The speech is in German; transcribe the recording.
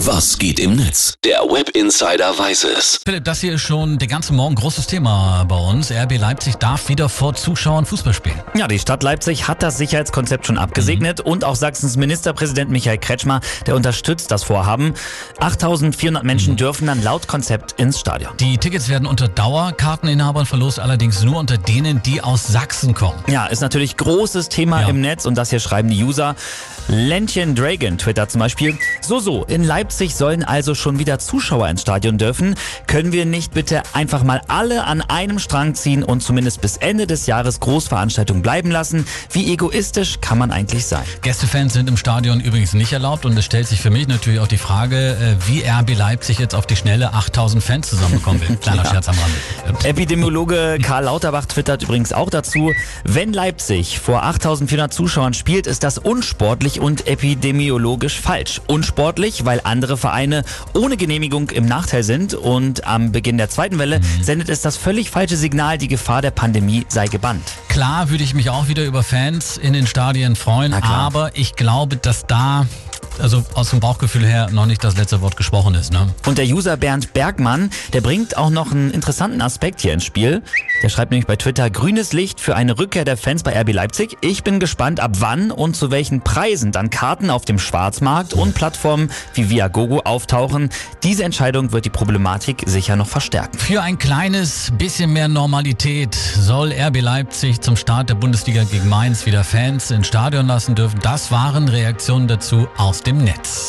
Was geht im Netz? Der Web Insider weiß es. Philipp, das hier ist schon den ganzen Morgen großes Thema bei uns. RB Leipzig darf wieder vor Zuschauern Fußball spielen. Ja, die Stadt Leipzig hat das Sicherheitskonzept schon abgesegnet und auch Sachsens Ministerpräsident Michael Kretschmer, der unterstützt das Vorhaben. 8400 Menschen dürfen dann laut Konzept ins Stadion. Die Tickets werden unter Dauerkarteninhabern verlost, allerdings nur unter denen, die aus Sachsen kommen. Ja, ist natürlich großes Thema Ja. im Netz und das hier schreiben die User. Ländchen Dragon Twitter zum Beispiel. So, so, in Leipzig sollen also schon wieder Zuschauer ins Stadion dürfen. Können wir nicht bitte einfach mal alle an einem Strang ziehen und zumindest bis Ende des Jahres Großveranstaltungen bleiben lassen? Wie egoistisch kann man eigentlich sein? Gästefans sind im Stadion übrigens nicht erlaubt und es stellt sich für mich natürlich auch die Frage, äh, wie RB Leipzig jetzt auf die schnelle 8000 Fans zusammenbekommen will. Kleiner Ja. Scherz am Rande. Epidemiologe Karl Lauterbach twittert übrigens auch dazu, wenn Leipzig vor 8400 Zuschauern spielt, ist das unsportlich und epidemiologisch falsch. Unsportlich, weil andere Vereine ohne Genehmigung im Nachteil sind und am Beginn der zweiten Welle sendet es das völlig falsche Signal, die Gefahr der Pandemie sei gebannt. Klar würde ich mich auch wieder über Fans in den Stadien freuen, aber ich glaube, dass da, also aus dem Bauchgefühl her, noch nicht das letzte Wort gesprochen ist. Ne? Und der User Bernd Bergmann, der bringt auch noch einen interessanten Aspekt hier ins Spiel. Der schreibt nämlich bei Twitter grünes Licht für eine Rückkehr der Fans bei RB Leipzig. Ich bin gespannt, ab wann und zu welchen Preisen dann Karten auf dem Schwarzmarkt und Plattformen wie Viagogo auftauchen. Diese Entscheidung wird die Problematik sicher noch verstärken. Für ein kleines bisschen mehr Normalität soll RB Leipzig zum Start der Bundesliga gegen Mainz wieder Fans ins Stadion lassen dürfen. Das waren Reaktionen dazu aus dem Netz.